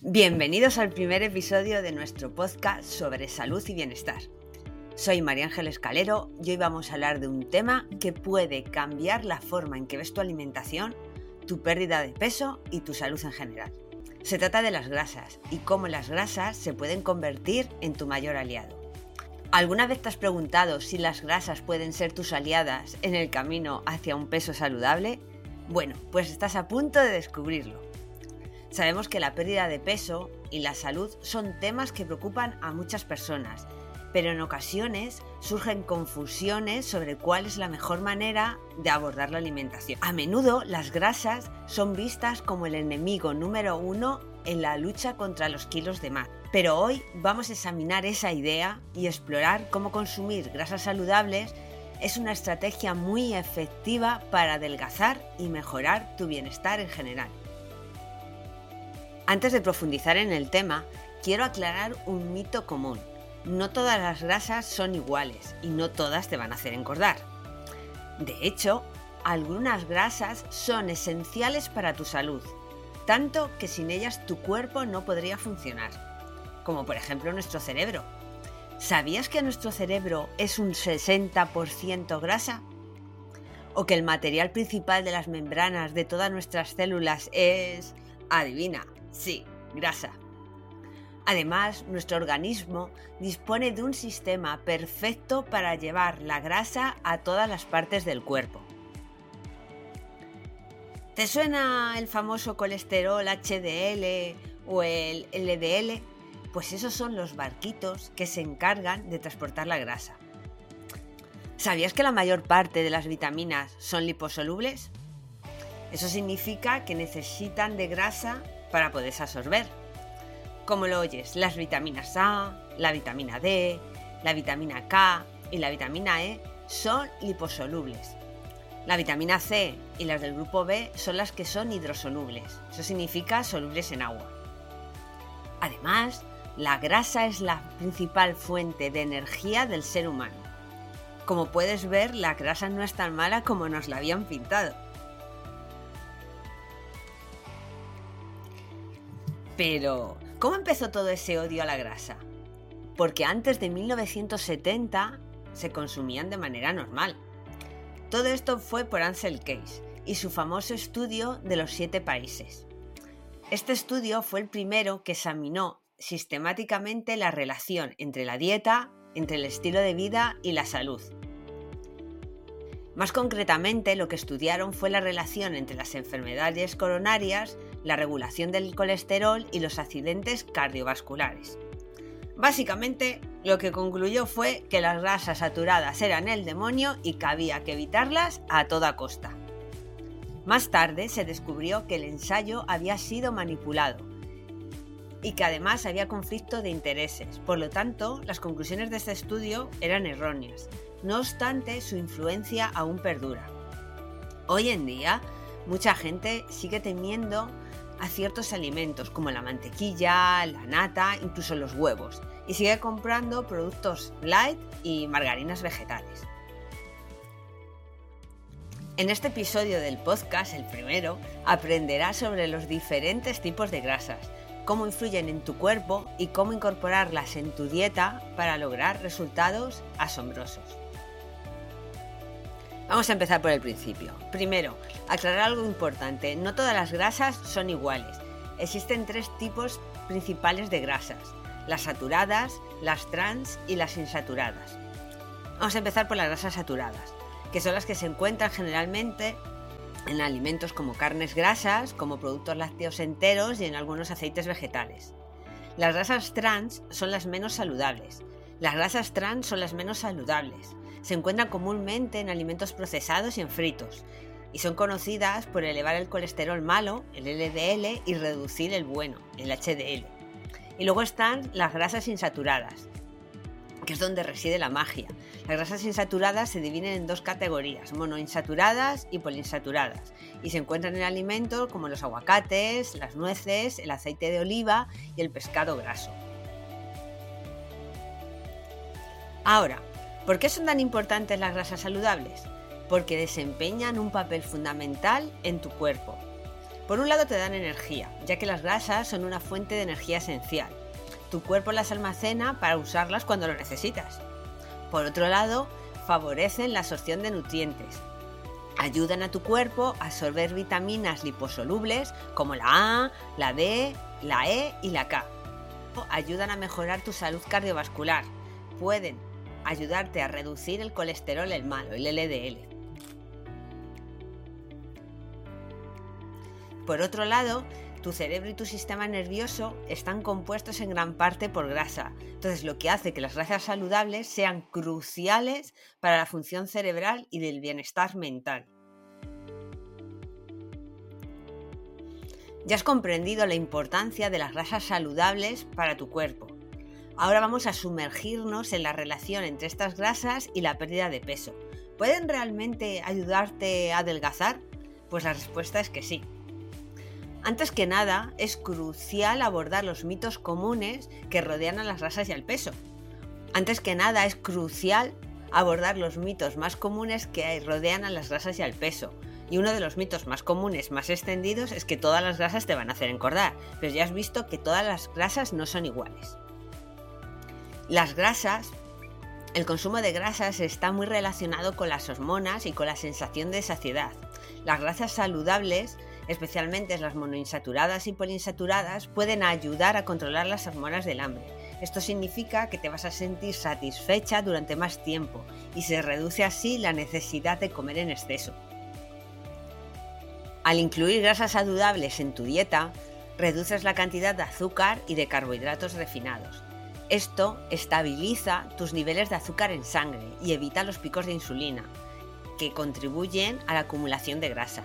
Bienvenidos al primer episodio de nuestro podcast sobre salud y bienestar. Soy María Ángel Escalero y hoy vamos a hablar de un tema que puede cambiar la forma en que ves tu alimentación, tu pérdida de peso y tu salud en general. Se trata de las grasas y cómo las grasas se pueden convertir en tu mayor aliado. ¿Alguna vez te has preguntado si las grasas pueden ser tus aliadas en el camino hacia un peso saludable? Bueno, pues estás a punto de descubrirlo. Sabemos que la pérdida de peso y la salud son temas que preocupan a muchas personas, pero en ocasiones surgen confusiones sobre cuál es la mejor manera de abordar la alimentación. A menudo las grasas son vistas como el enemigo número uno en la lucha contra los kilos de más. Pero hoy vamos a examinar esa idea y explorar cómo consumir grasas saludables es una estrategia muy efectiva para adelgazar y mejorar tu bienestar en general. Antes de profundizar en el tema, quiero aclarar un mito común. No todas las grasas son iguales y no todas te van a hacer engordar. De hecho, algunas grasas son esenciales para tu salud, tanto que sin ellas tu cuerpo no podría funcionar, como por ejemplo nuestro cerebro. ¿Sabías que nuestro cerebro es un 60% grasa? ¿O que el material principal de las membranas de todas nuestras células es, adivina, Sí, grasa. Además, nuestro organismo dispone de un sistema perfecto para llevar la grasa a todas las partes del cuerpo. ¿Te suena el famoso colesterol HDL o el LDL? Pues esos son los barquitos que se encargan de transportar la grasa. ¿Sabías que la mayor parte de las vitaminas son liposolubles? Eso significa que necesitan de grasa para poderse absorber. Como lo oyes, las vitaminas A, la vitamina D, la vitamina K y la vitamina E son liposolubles. La vitamina C y las del grupo B son las que son hidrosolubles, eso significa solubles en agua. Además, la grasa es la principal fuente de energía del ser humano. Como puedes ver, la grasa no es tan mala como nos la habían pintado. Pero, ¿cómo empezó todo ese odio a la grasa? Porque antes de 1970 se consumían de manera normal. Todo esto fue por Ansel Case y su famoso estudio de los siete países. Este estudio fue el primero que examinó sistemáticamente la relación entre la dieta, entre el estilo de vida y la salud. Más concretamente, lo que estudiaron fue la relación entre las enfermedades coronarias, la regulación del colesterol y los accidentes cardiovasculares. Básicamente, lo que concluyó fue que las grasas saturadas eran el demonio y que había que evitarlas a toda costa. Más tarde se descubrió que el ensayo había sido manipulado y que además había conflicto de intereses. Por lo tanto, las conclusiones de este estudio eran erróneas no obstante, su influencia aún perdura. Hoy en día, mucha gente sigue temiendo a ciertos alimentos como la mantequilla, la nata, incluso los huevos, y sigue comprando productos light y margarinas vegetales. En este episodio del podcast, el primero, aprenderás sobre los diferentes tipos de grasas, cómo influyen en tu cuerpo y cómo incorporarlas en tu dieta para lograr resultados asombrosos. Vamos a empezar por el principio. Primero, aclarar algo importante. No todas las grasas son iguales. Existen tres tipos principales de grasas. Las saturadas, las trans y las insaturadas. Vamos a empezar por las grasas saturadas, que son las que se encuentran generalmente en alimentos como carnes grasas, como productos lácteos enteros y en algunos aceites vegetales. Las grasas trans son las menos saludables. Las grasas trans son las menos saludables se encuentran comúnmente en alimentos procesados y en fritos, y son conocidas por elevar el colesterol malo, el LDL, y reducir el bueno, el HDL. Y luego están las grasas insaturadas, que es donde reside la magia. Las grasas insaturadas se dividen en dos categorías, monoinsaturadas y poliinsaturadas, y se encuentran en alimentos como los aguacates, las nueces, el aceite de oliva y el pescado graso. Ahora, ¿Por qué son tan importantes las grasas saludables? Porque desempeñan un papel fundamental en tu cuerpo. Por un lado te dan energía, ya que las grasas son una fuente de energía esencial. Tu cuerpo las almacena para usarlas cuando lo necesitas. Por otro lado, favorecen la absorción de nutrientes. Ayudan a tu cuerpo a absorber vitaminas liposolubles como la A, la D, la E y la K. Ayudan a mejorar tu salud cardiovascular. Pueden ayudarte a reducir el colesterol el malo, el LDL. Por otro lado, tu cerebro y tu sistema nervioso están compuestos en gran parte por grasa. Entonces, lo que hace que las grasas saludables sean cruciales para la función cerebral y del bienestar mental. Ya has comprendido la importancia de las grasas saludables para tu cuerpo. Ahora vamos a sumergirnos en la relación entre estas grasas y la pérdida de peso. ¿Pueden realmente ayudarte a adelgazar? Pues la respuesta es que sí. Antes que nada, es crucial abordar los mitos comunes que rodean a las grasas y al peso. Antes que nada, es crucial abordar los mitos más comunes que rodean a las grasas y al peso. Y uno de los mitos más comunes, más extendidos, es que todas las grasas te van a hacer engordar. Pero ya has visto que todas las grasas no son iguales. Las grasas, el consumo de grasas está muy relacionado con las hormonas y con la sensación de saciedad. Las grasas saludables especialmente las monoinsaturadas y poliinsaturadas, pueden ayudar a controlar las hormonas del hambre. Esto significa que te vas a sentir satisfecha durante más tiempo y se reduce así la necesidad de comer en exceso. Al incluir grasas saludables en tu dieta, reduces la cantidad de azúcar y de carbohidratos refinados. Esto estabiliza tus niveles de azúcar en sangre y evita los picos de insulina, que contribuyen a la acumulación de grasa.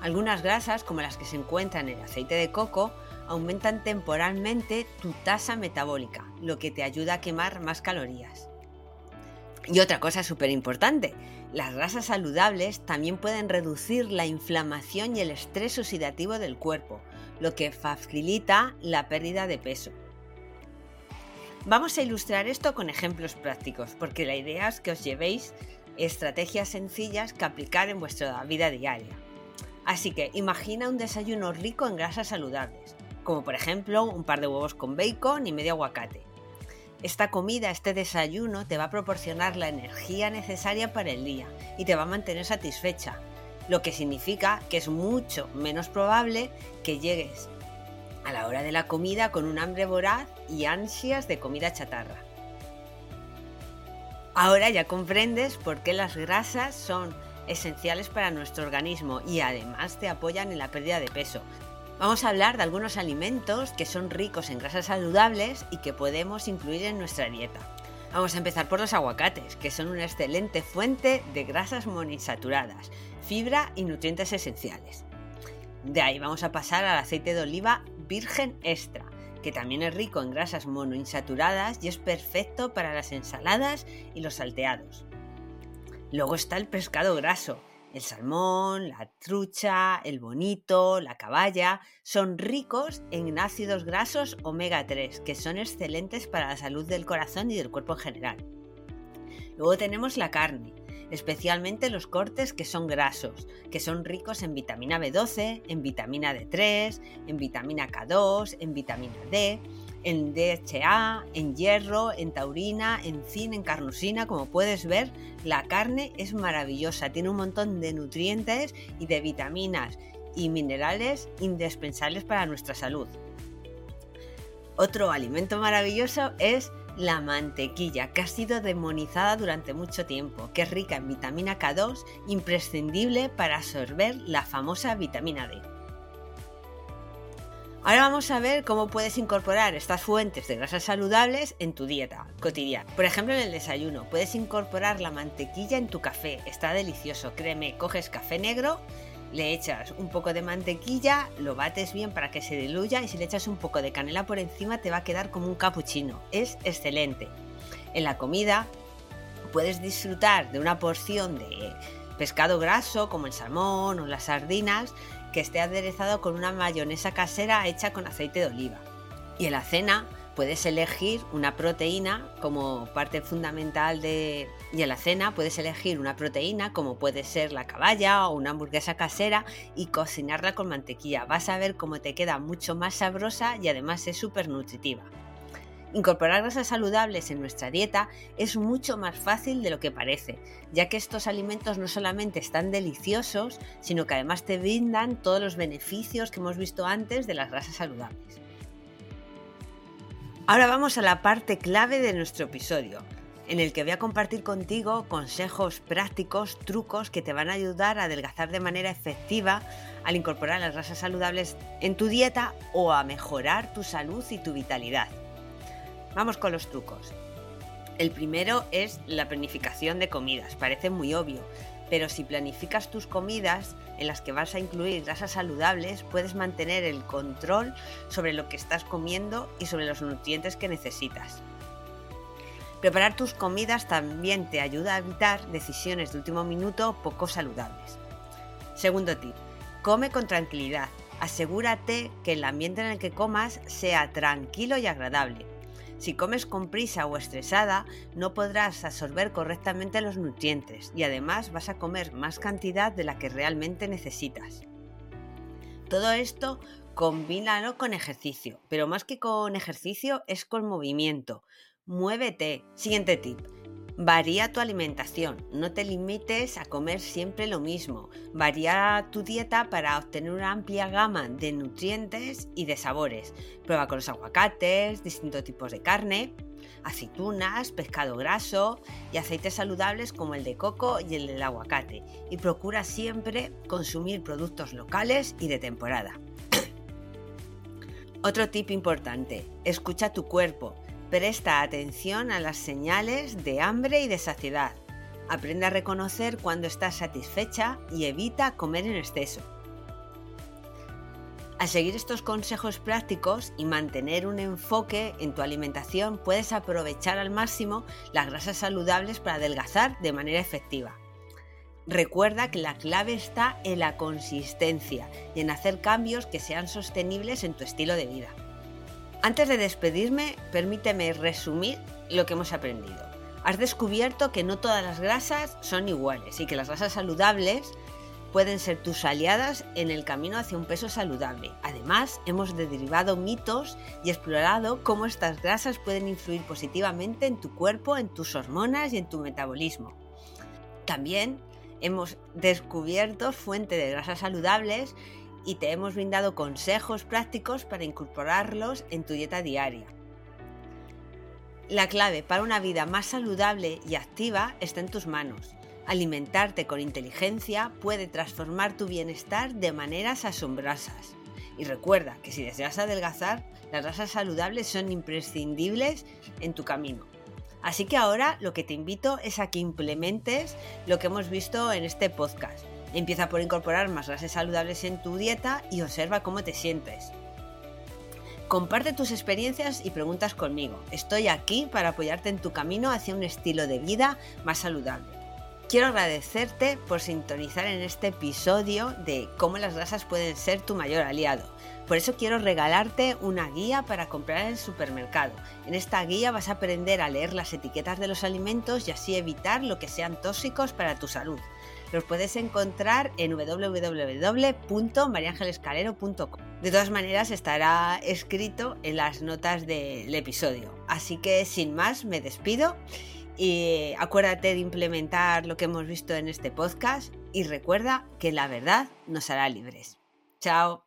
Algunas grasas, como las que se encuentran en el aceite de coco, aumentan temporalmente tu tasa metabólica, lo que te ayuda a quemar más calorías. Y otra cosa súper importante, las grasas saludables también pueden reducir la inflamación y el estrés oxidativo del cuerpo, lo que facilita la pérdida de peso. Vamos a ilustrar esto con ejemplos prácticos, porque la idea es que os llevéis estrategias sencillas que aplicar en vuestra vida diaria. Así que imagina un desayuno rico en grasas saludables, como por ejemplo un par de huevos con bacon y medio aguacate. Esta comida, este desayuno, te va a proporcionar la energía necesaria para el día y te va a mantener satisfecha, lo que significa que es mucho menos probable que llegues a la hora de la comida con un hambre voraz y ansias de comida chatarra. Ahora ya comprendes por qué las grasas son esenciales para nuestro organismo y además te apoyan en la pérdida de peso. Vamos a hablar de algunos alimentos que son ricos en grasas saludables y que podemos incluir en nuestra dieta. Vamos a empezar por los aguacates, que son una excelente fuente de grasas monoinsaturadas, fibra y nutrientes esenciales. De ahí vamos a pasar al aceite de oliva virgen extra, que también es rico en grasas monoinsaturadas y es perfecto para las ensaladas y los salteados. Luego está el pescado graso. El salmón, la trucha, el bonito, la caballa son ricos en ácidos grasos omega 3, que son excelentes para la salud del corazón y del cuerpo en general. Luego tenemos la carne, especialmente los cortes que son grasos, que son ricos en vitamina B12, en vitamina D3, en vitamina K2, en vitamina D, en DHA, en hierro, en taurina, en zinc, en carnosina. Como puedes ver, la carne es maravillosa, tiene un montón de nutrientes y de vitaminas y minerales indispensables para nuestra salud. Otro alimento maravilloso es la mantequilla, que ha sido demonizada durante mucho tiempo, que es rica en vitamina K2, imprescindible para absorber la famosa vitamina D. Ahora vamos a ver cómo puedes incorporar estas fuentes de grasas saludables en tu dieta cotidiana. Por ejemplo, en el desayuno, puedes incorporar la mantequilla en tu café. Está delicioso, créeme, coges café negro, le echas un poco de mantequilla, lo bates bien para que se diluya y si le echas un poco de canela por encima te va a quedar como un cappuccino. Es excelente. En la comida puedes disfrutar de una porción de pescado graso como el salmón o las sardinas que esté aderezado con una mayonesa casera hecha con aceite de oliva. Y en la cena puedes elegir una proteína como parte fundamental de en la cena puedes elegir una proteína como puede ser la caballa o una hamburguesa casera y cocinarla con mantequilla. Vas a ver cómo te queda mucho más sabrosa y además es súper nutritiva. Incorporar grasas saludables en nuestra dieta es mucho más fácil de lo que parece, ya que estos alimentos no solamente están deliciosos, sino que además te brindan todos los beneficios que hemos visto antes de las grasas saludables. Ahora vamos a la parte clave de nuestro episodio, en el que voy a compartir contigo consejos prácticos, trucos que te van a ayudar a adelgazar de manera efectiva al incorporar las grasas saludables en tu dieta o a mejorar tu salud y tu vitalidad. Vamos con los trucos. El primero es la planificación de comidas. Parece muy obvio, pero si planificas tus comidas en las que vas a incluir grasas saludables, puedes mantener el control sobre lo que estás comiendo y sobre los nutrientes que necesitas. Preparar tus comidas también te ayuda a evitar decisiones de último minuto poco saludables. Segundo tip, come con tranquilidad. Asegúrate que el ambiente en el que comas sea tranquilo y agradable si comes con prisa o estresada, no podrás absorber correctamente los nutrientes y además vas a comer más cantidad de la que realmente necesitas. Todo esto combínalo con ejercicio, pero más que con ejercicio es con movimiento. Muévete. Siguiente tip. Varía tu alimentación, no te limites a comer siempre lo mismo. Varía tu dieta para obtener una amplia gama de nutrientes y de sabores. Prueba con los aguacates, distintos tipos de carne, aceitunas, pescado graso y aceites saludables como el de coco y el del aguacate. Y procura siempre consumir productos locales y de temporada. Otro tip importante, escucha tu cuerpo. Presta atención a las señales de hambre y de saciedad. Aprende a reconocer cuando estás satisfecha y evita comer en exceso. Al seguir estos consejos prácticos y mantener un enfoque en tu alimentación, puedes aprovechar al máximo las grasas saludables para adelgazar de manera efectiva. Recuerda que la clave está en la consistencia y en hacer cambios que sean sostenibles en tu estilo de vida. Antes de despedirme, permíteme resumir lo que hemos aprendido. Has descubierto que no todas las grasas son iguales y que las grasas saludables pueden ser tus aliadas en el camino hacia un peso saludable. Además, hemos derivado mitos y explorado cómo estas grasas pueden influir positivamente en tu cuerpo, en tus hormonas y en tu metabolismo. También hemos descubierto fuente de grasas saludables y te hemos brindado consejos prácticos para incorporarlos en tu dieta diaria. La clave para una vida más saludable y activa está en tus manos. Alimentarte con inteligencia puede transformar tu bienestar de maneras asombrosas. Y recuerda que si deseas adelgazar, las grasas saludables son imprescindibles en tu camino. Así que ahora lo que te invito es a que implementes lo que hemos visto en este podcast Empieza por incorporar más grasas saludables en tu dieta y observa cómo te sientes. Comparte tus experiencias y preguntas conmigo. Estoy aquí para apoyarte en tu camino hacia un estilo de vida más saludable. Quiero agradecerte por sintonizar en este episodio de cómo las grasas pueden ser tu mayor aliado. Por eso quiero regalarte una guía para comprar en el supermercado. En esta guía vas a aprender a leer las etiquetas de los alimentos y así evitar lo que sean tóxicos para tu salud. Los puedes encontrar en www.mariangelescalero.com. De todas maneras, estará escrito en las notas del episodio. Así que sin más, me despido y acuérdate de implementar lo que hemos visto en este podcast y recuerda que la verdad nos hará libres. Chao.